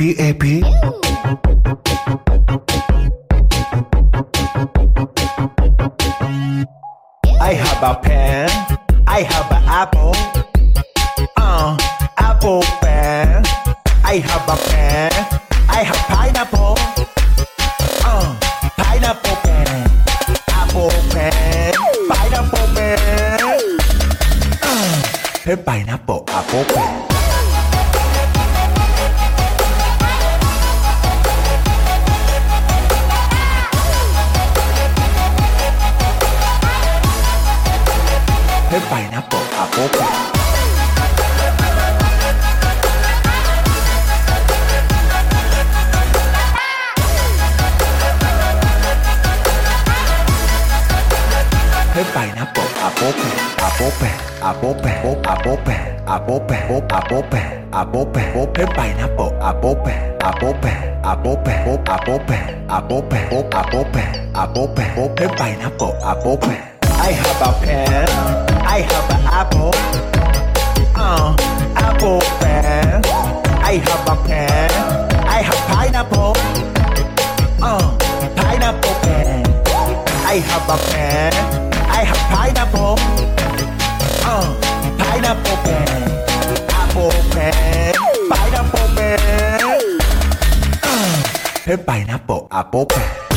PPAP. I have a pen. I have an apple. Uh, apple pen. I have a pen. I have pineapple. Uh, pineapple pen. Apple pen. Pineapple pen. Uh, pineapple apple pen. bope, a bope, a bope, bope, pineapple, a bope, a bope, a bope, a bope, a bope, a bope, a bope, bope, pineapple, a bope. I have a pen, I have an apple, uh, apple pen. I have a pen, I have pineapple, uh, pineapple pen. I have a pen. pineapple, a popa.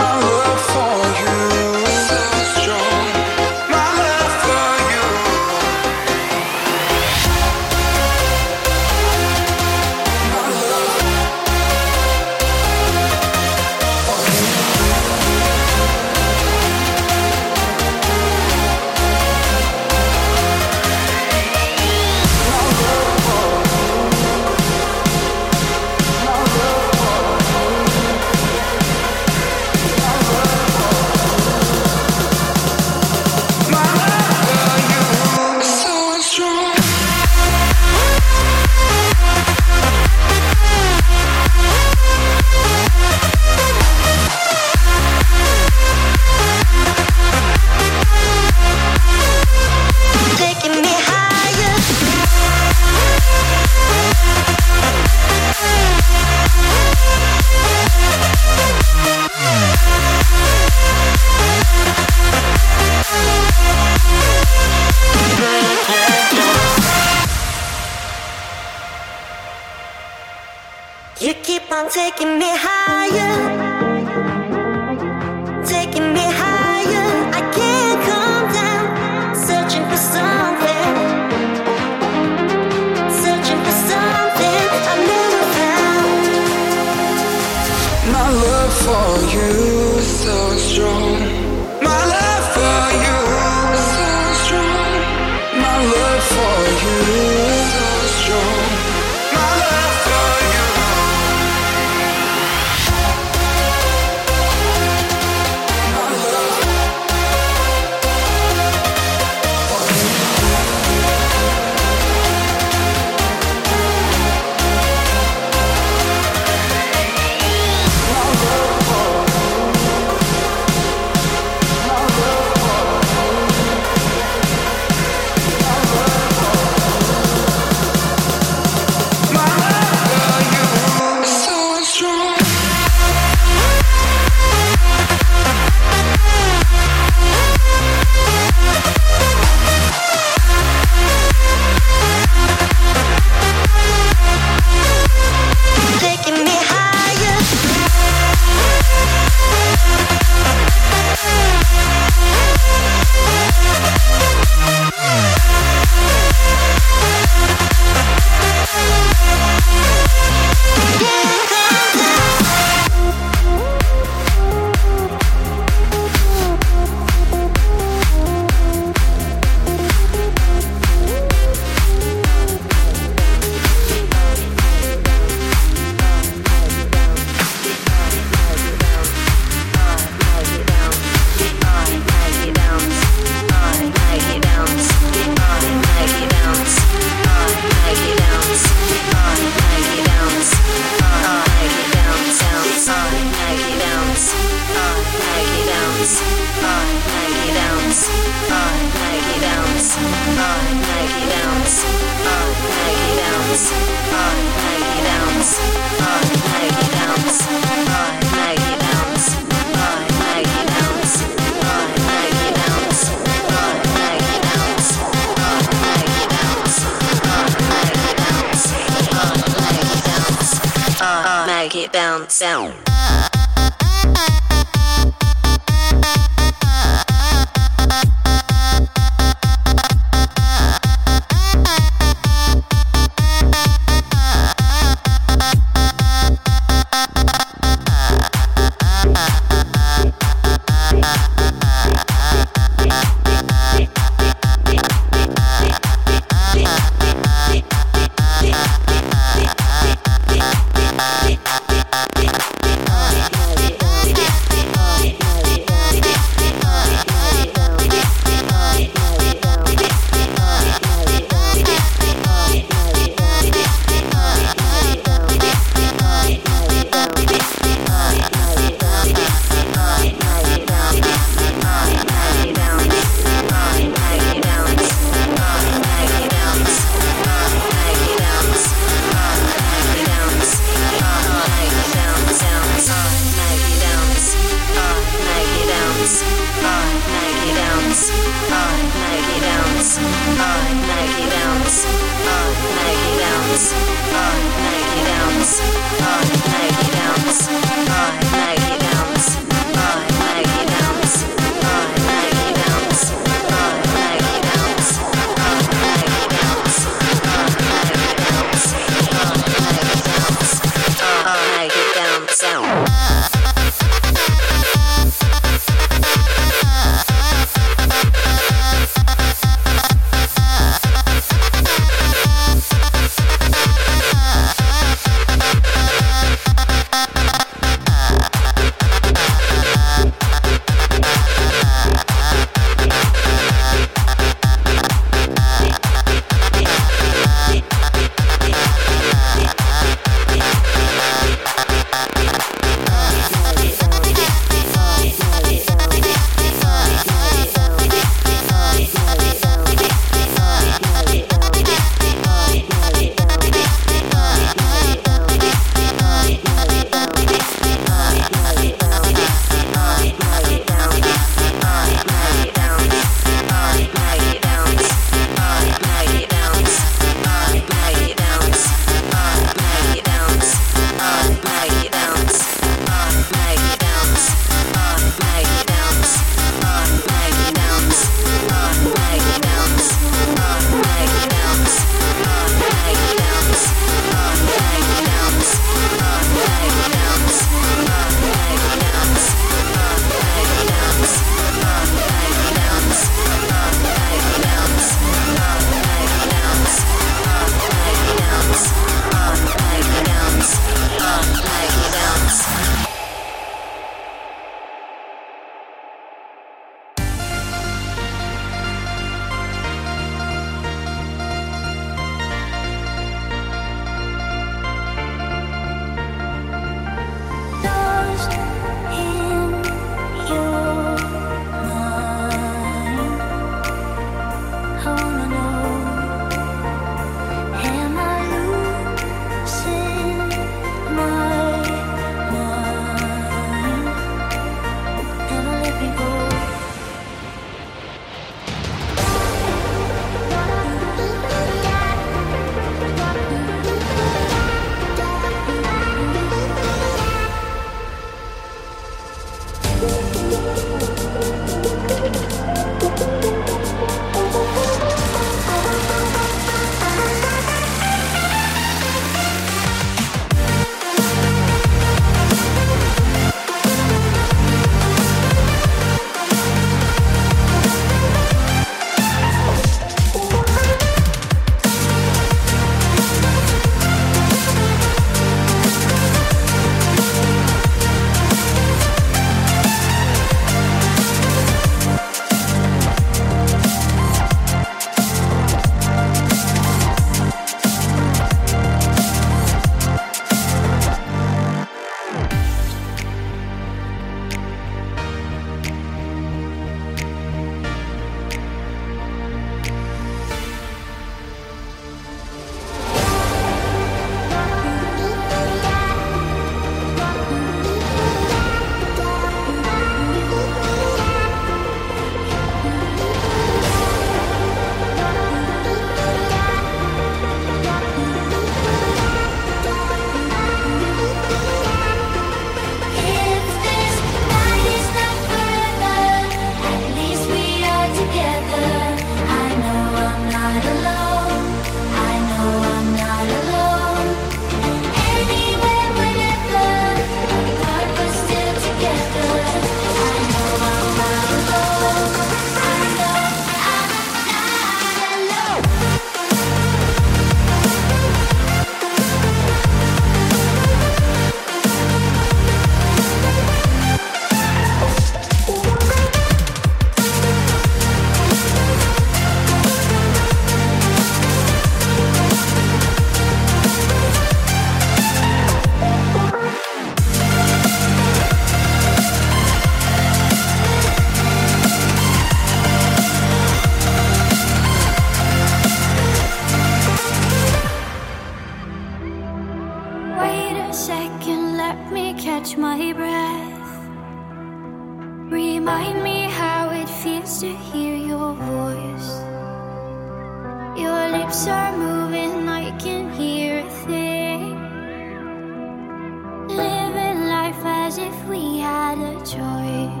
Had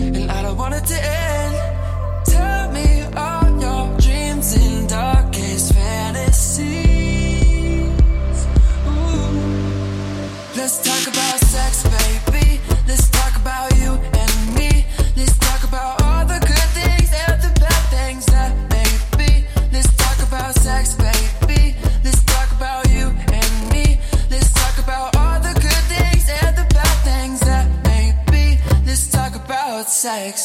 and I don't want it to end. Sex.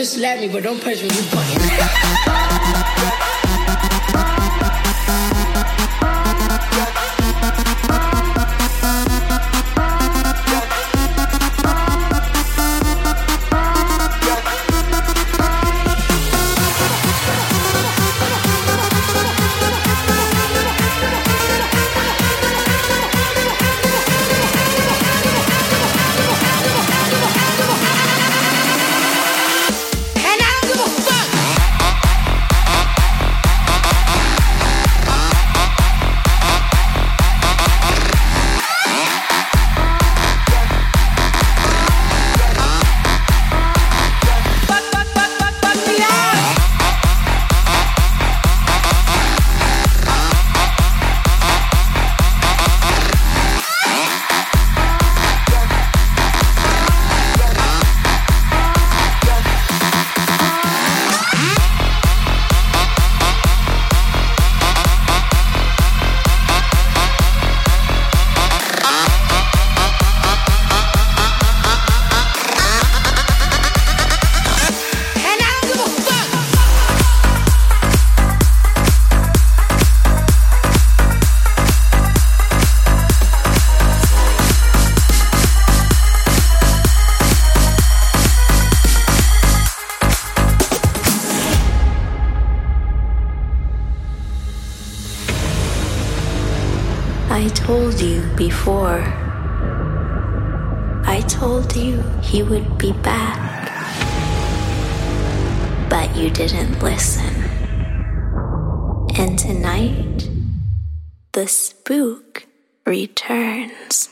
Just slap me, but don't punch me. before. I told you he would be back, but you didn't listen. And tonight, the spook returns.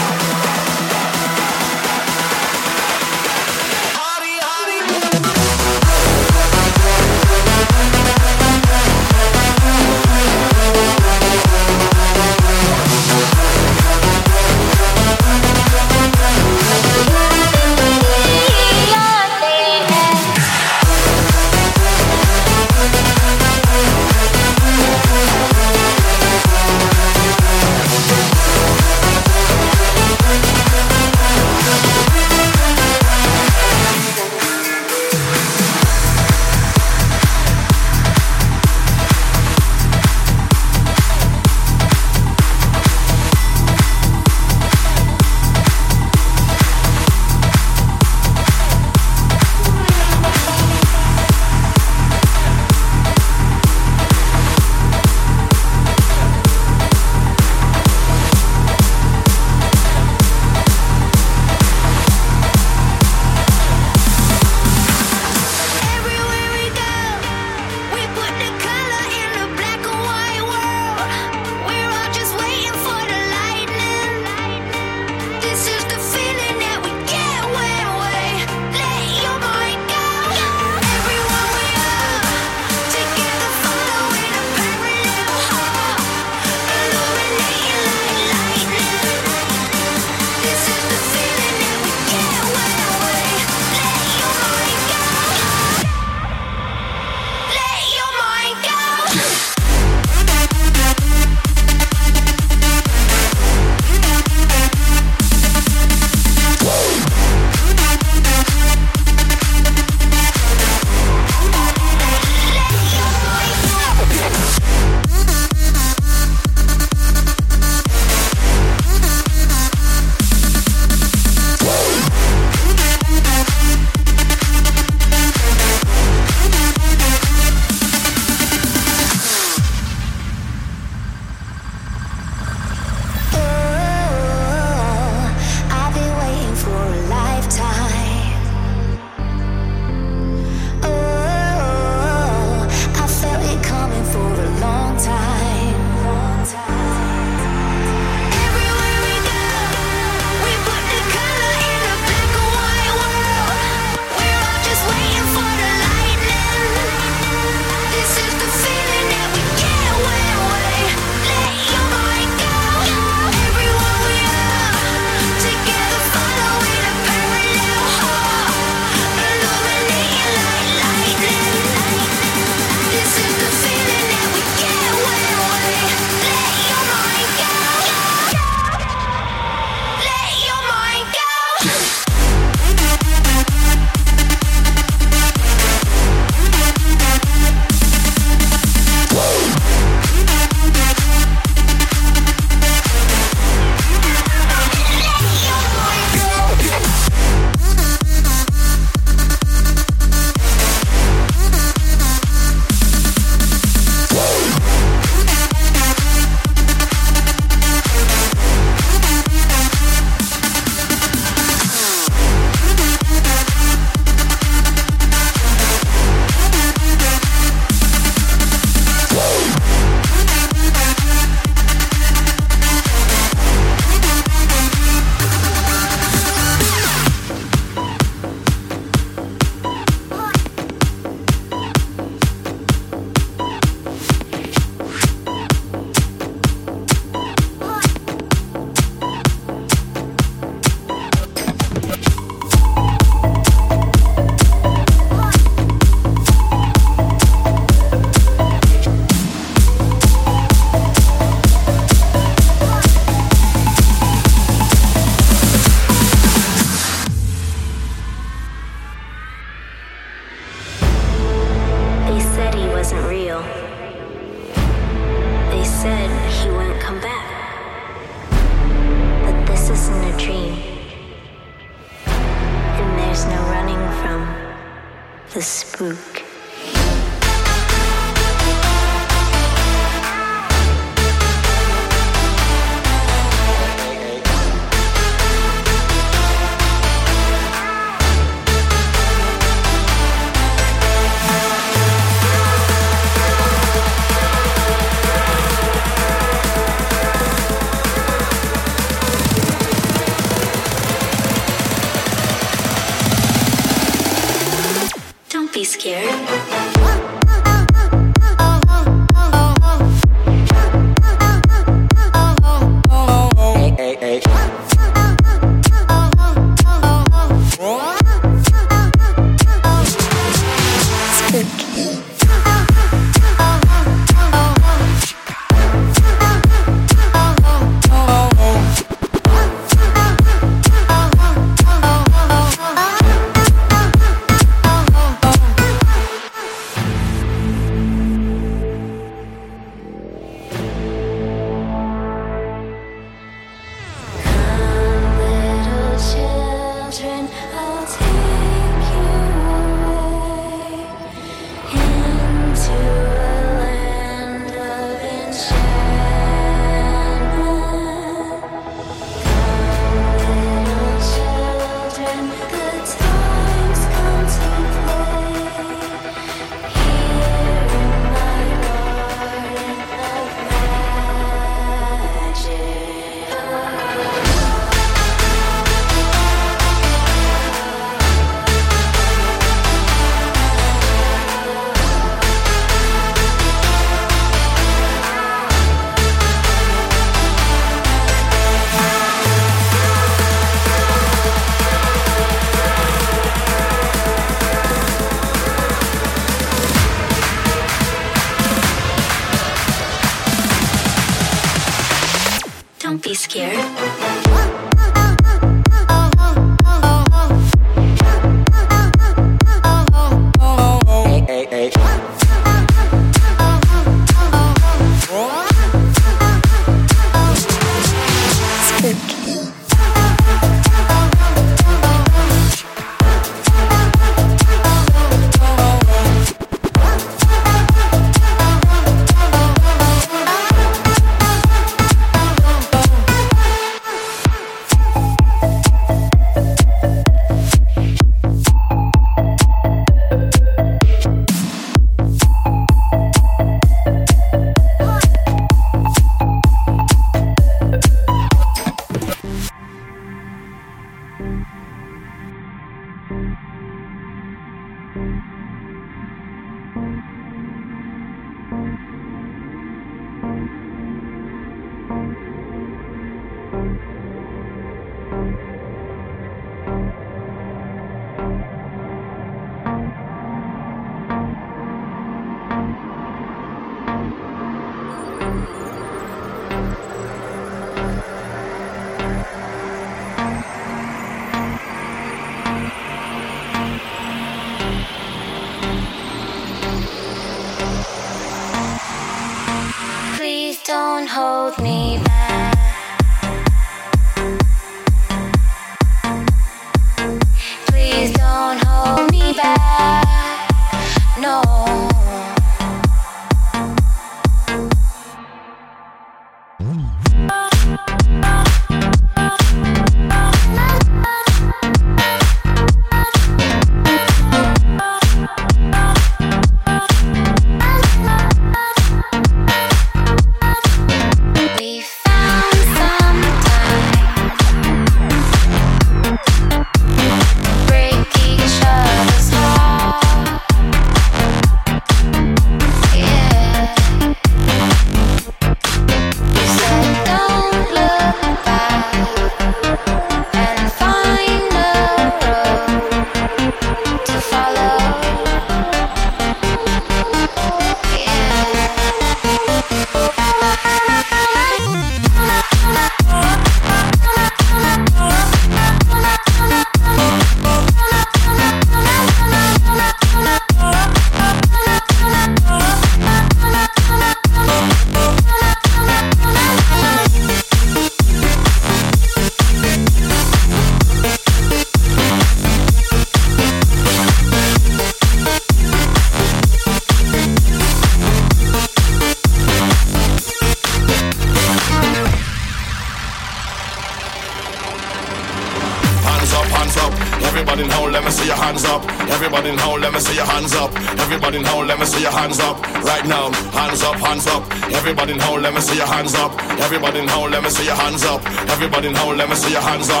Your hands up.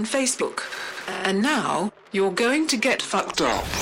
On Facebook. And now you're going to get fucked up.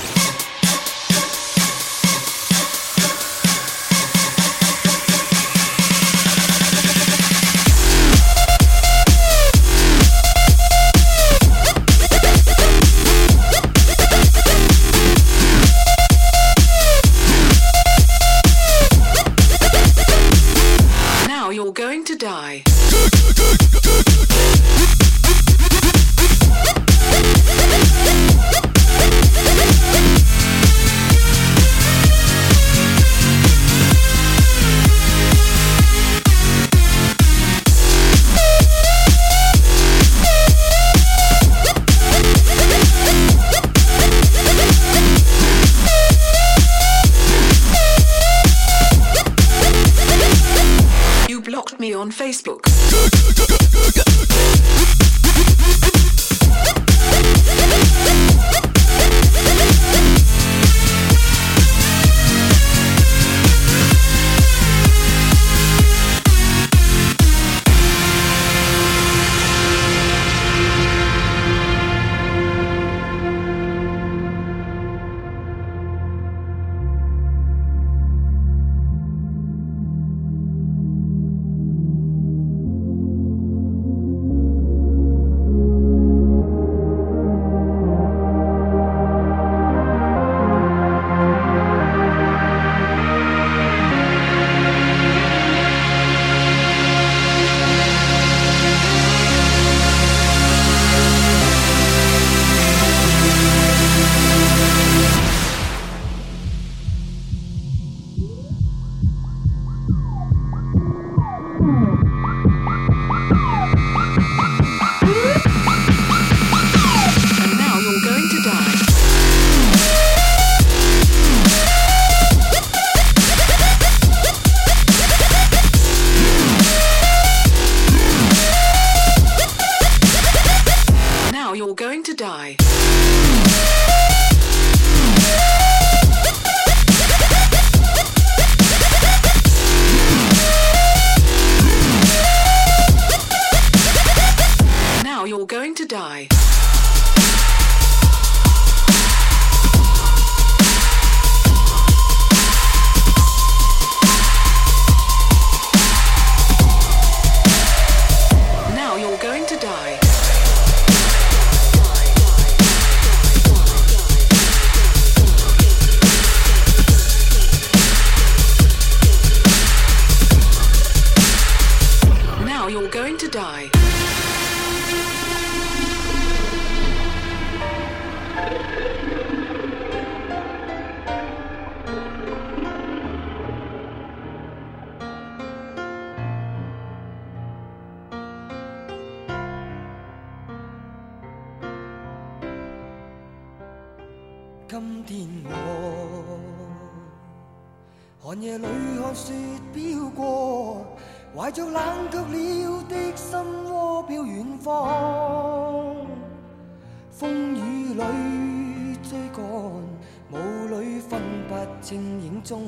正影中。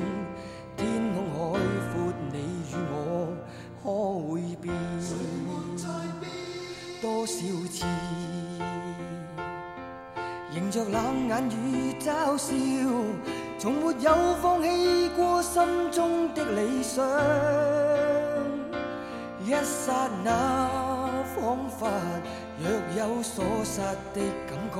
天空海阔，你與我可會變？多少次？迎着冷眼與嘲笑，從沒有放棄過心中的理想。一剎那，彷彿若有所失的感覺，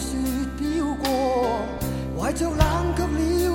雪飘过怀着冷却了